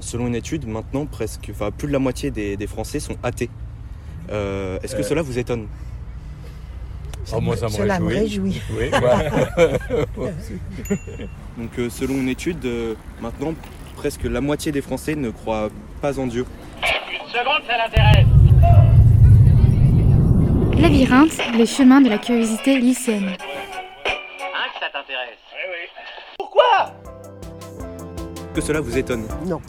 selon une étude, maintenant, presque, enfin, plus de la moitié des, Français sont athées. Est-ce que cela vous étonne? Oh, moi, ça me Cela réjouit. Oui, Donc, selon une étude, maintenant, presque la moitié des Français ne croient pas en Dieu. Une seconde, ça l'intéresse. Labyrinthe, les chemins de la curiosité lycéenne. Hein, que ça t'intéresse Oui, oui. Pourquoi? Que cela vous étonne? Non.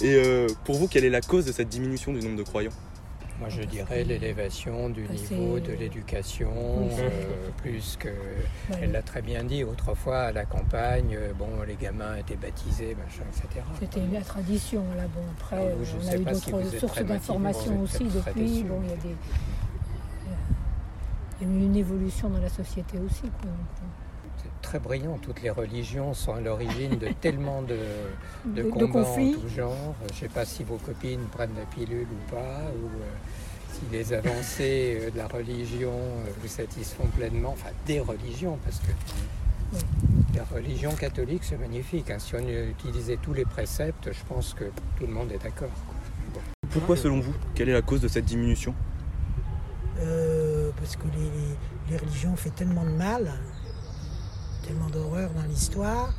Et euh, pour vous, quelle est la cause de cette diminution du nombre de croyants moi, je dirais l'élévation du bah, niveau de l'éducation, euh, plus que, elle l'a très bien dit, autrefois à la campagne, euh, bon, les gamins étaient baptisés, machin, etc. C'était la tradition, là, bon, après, on a eu d'autres sources d'informations aussi depuis, bon, il y a des... Il y a eu une évolution dans la société aussi, quoi. Euh. Très brillant. Toutes les religions sont à l'origine de tellement de, de, de combats en tout genre. Je ne sais pas si vos copines prennent la pilule ou pas, ou euh, si les avancées euh, de la religion vous satisfont pleinement. Enfin, des religions, parce que la religion catholique, c'est magnifique. Hein. Si on utilisait tous les préceptes, je pense que tout le monde est d'accord. Pourquoi, selon vous, quelle est la cause de cette diminution? Parce que les, religions ont fait tellement de mal, tellement d'horreur dans l'histoire,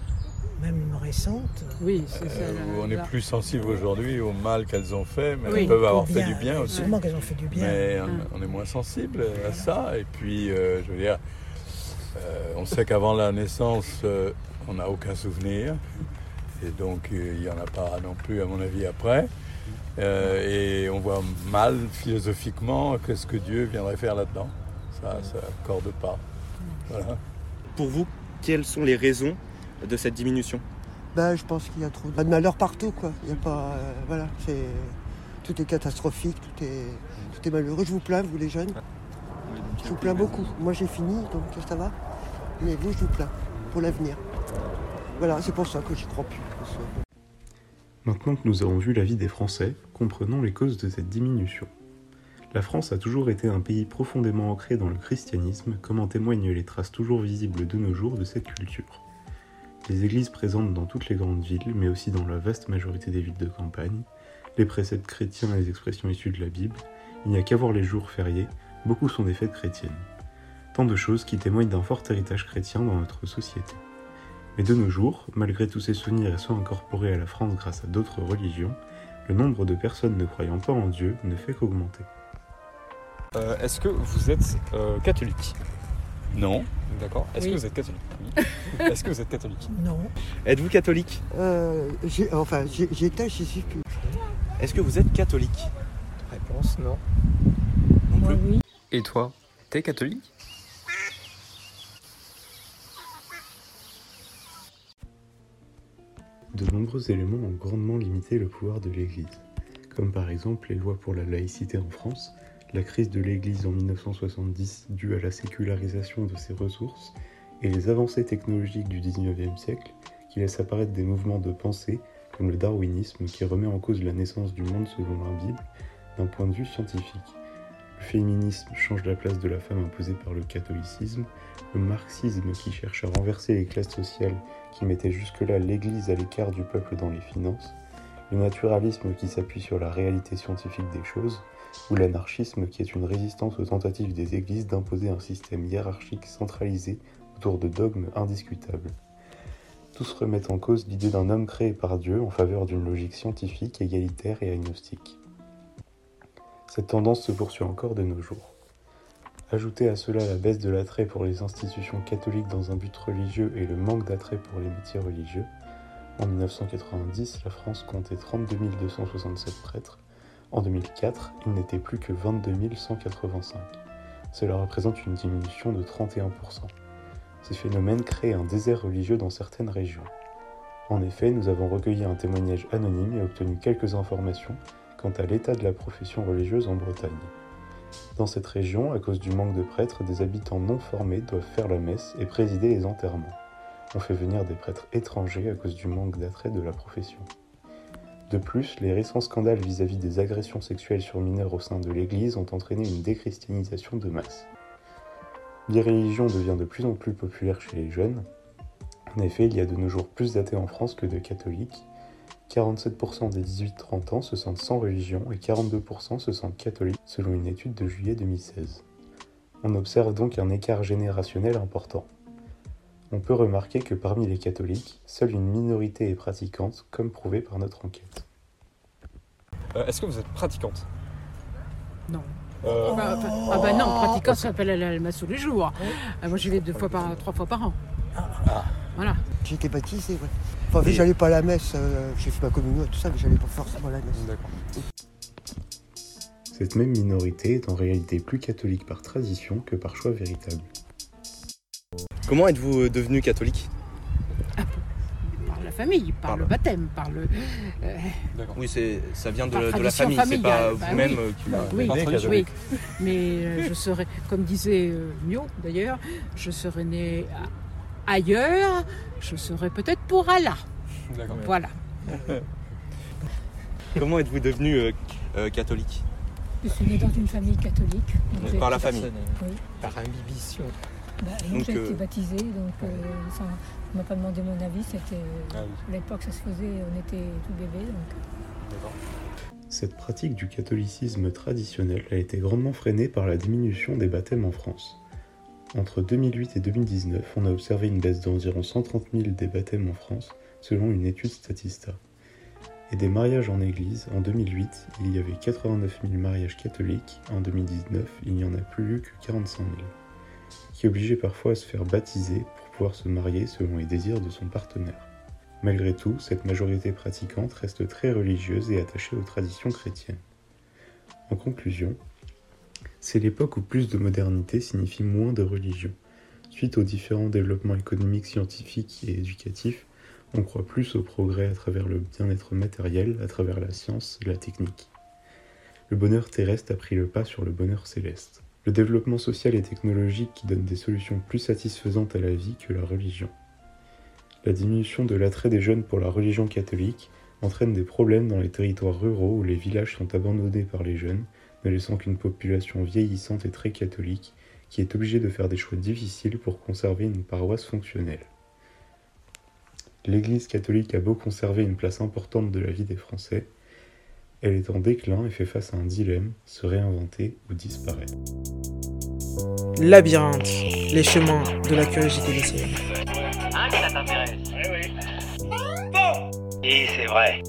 même récente. Oui, c'est ça. Euh, on est plus sensible aujourd'hui au mal qu'elles ont fait, mais elles peuvent avoir fait du bien aussi. Sûrement qu'elles ont fait du bien. Mais on, est moins sensible à ça. Et puis, euh, je veux dire, euh, on sait qu'avant la naissance, on n'a aucun souvenir. Et donc, il n'y en a pas non plus, à mon avis, après. Euh, et on voit mal philosophiquement qu'est-ce que Dieu viendrait faire là-dedans. Ça, ça accorde pas. Pour vous, quelles sont les raisons de cette diminution ben, Je pense qu'il y a trop de malheur partout. Quoi. Il y a pas, euh, voilà, c'est, tout est catastrophique, tout est, tout est malheureux. Je vous plains, vous les jeunes. Je vous plains beaucoup. Moi j'ai fini, donc ça va. Mais vous, je vous plains pour l'avenir. Voilà, c'est pour ça que j'y crois plus. Maintenant que nous avons vu la vie des Français, comprenons les causes de cette diminution. La France a toujours été un pays profondément ancré dans le christianisme, comme en témoignent les traces toujours visibles de nos jours de cette culture. Les églises présentes dans toutes les grandes villes, mais aussi dans la vaste majorité des villes de campagne, les préceptes chrétiens et les expressions issues de la Bible, il n'y a qu'à voir les jours fériés, beaucoup sont des fêtes chrétiennes. Tant de choses qui témoignent d'un fort héritage chrétien dans notre société. Mais de nos jours, malgré tous ces souvenirs et soins incorporés à la France grâce à d'autres religions, le nombre de personnes ne croyant pas en Dieu ne fait qu'augmenter. Euh, est-ce que vous êtes euh, catholique? Non. D'accord. Est-ce que vous êtes catholique? Oui. Est-ce que vous êtes catholique? Non. Êtes-vous catholique? Euh, Enfin, j'étais, je suis plus. Est-ce que vous êtes catholique? Réponse non. Non plus. oui. Et toi, t'es catholique? De nombreux éléments ont grandement limité le pouvoir de l'Église, comme par exemple les lois pour la laïcité en France, la crise de l'Église en 1970 due à la sécularisation de ses ressources, et les avancées technologiques du XIXe siècle qui laissent apparaître des mouvements de pensée comme le darwinisme qui remet en cause la naissance du monde selon la Bible d'un point de vue scientifique. Le féminisme change la place de la femme imposée par le catholicisme, le marxisme qui cherche à renverser les classes sociales qui mettaient jusque-là l'Église à l'écart du peuple dans les finances, le naturalisme qui s'appuie sur la réalité scientifique des choses, ou l'anarchisme qui est une résistance aux tentatives des églises d'imposer un système hiérarchique centralisé autour de dogmes indiscutables. Tous remettent en cause l'idée d'un homme créé par Dieu en faveur d'une logique scientifique, égalitaire et agnostique. Cette tendance se poursuit encore de nos jours. Ajoutez à cela la baisse de l'attrait pour les institutions catholiques dans un but religieux et le manque d'attrait pour les métiers religieux. En 1990, la France comptait 32 267 prêtres. En 2004, il n'était plus que 22 185. Cela représente une diminution de 31%. Ces phénomènes créent un désert religieux dans certaines régions. En effet, nous avons recueilli un témoignage anonyme et obtenu quelques informations quant à l'état de la profession religieuse en Bretagne. Dans cette région, à cause du manque de prêtres, des habitants non formés doivent faire la messe et présider les enterrements. On fait venir des prêtres étrangers à cause du manque d'attrait de la profession. De plus, les récents scandales vis-à-vis des agressions sexuelles sur mineurs au sein de l'Église ont entraîné une déchristianisation de masse. L'irréligion devient de plus en plus populaire chez les jeunes. En effet, il y a de nos jours plus d'athées en France que de catholiques, 47% des 18-30 ans se sentent sans religion et 42% se sentent catholiques selon une étude de juillet 2016. On observe donc un écart générationnel important. On peut remarquer que parmi les catholiques, seule une minorité est pratiquante, comme prouvé par notre enquête. Euh, Est-ce que vous êtes pratiquante? Non. Euh, Bah, enfin, ah bah non, pratiquant, ça s'appelle aller à la messe tous les jours. Euh, moi, j'y vais deux fois par, trois fois par an. Voilà. J'ai été baptisé, ouais. Enfin, j'allais pas à la messe, euh, j'ai fait ma communion et tout ça, mais j'allais pas forcément à la messe. Cette même minorité est en réalité plus catholique par tradition que par choix véritable. Comment êtes-vous euh, devenu catholique? Par la famille, par, Par le baptême, par le. euh, Oui, c'est ça vient de, Par de la famille, c'est pas bah vous-même oui. euh, qui bah oui, oui. Mais euh, je serais, comme disait euh, Mio d'ailleurs, je serais né ailleurs, je serais peut-être pour Allah. Voilà. Comment êtes-vous devenu euh, euh, catholique? Je suis née dans une famille catholique. donc Par la famille. Par imbibition. Bah, donc j'ai euh, été baptisée, donc euh, ça, on m'a pas demandé mon avis. C'était Ah à l'époque ça se faisait, on était tout bébé. Donc Cette pratique du catholicisme traditionnel a été grandement freinée par la diminution des baptêmes en France. Entre 2008 et 2019, on a observé une baisse d'environ 130 000 des baptêmes en France, selon une étude Statista. Et des mariages en église, en 2008, il y avait 89 000 mariages catholiques, en 2019, il n'y en a plus eu que 45 000, qui obligeait parfois à se faire baptiser pour pouvoir se marier selon les désirs de son partenaire. Malgré tout, cette majorité pratiquante reste très religieuse et attachée aux traditions chrétiennes. En conclusion, c'est l'époque où plus de modernité signifie moins de religion. Suite aux différents développements économiques, scientifiques et éducatifs, on croit plus au progrès à travers le bien-être matériel, à travers la science et la technique. Le bonheur terrestre a pris le pas sur le bonheur céleste. Le développement social et technologique qui donne des solutions plus satisfaisantes à la vie que la religion. La diminution de l'attrait des jeunes pour la religion catholique entraîne des problèmes dans les territoires ruraux où les villages sont abandonnés par les jeunes, ne laissant qu'une population vieillissante et très catholique qui est obligée de faire des choix difficiles pour conserver une paroisse fonctionnelle. L'Église catholique a beau conserver une place importante de la vie des Français, elle est en déclin et fait face à un dilemme, se réinventer ou disparaître. Labyrinthe, les chemins de la curiosité lycéenne. Hein, que ça t'intéresse? Oui, oui. Bon Et c'est vrai.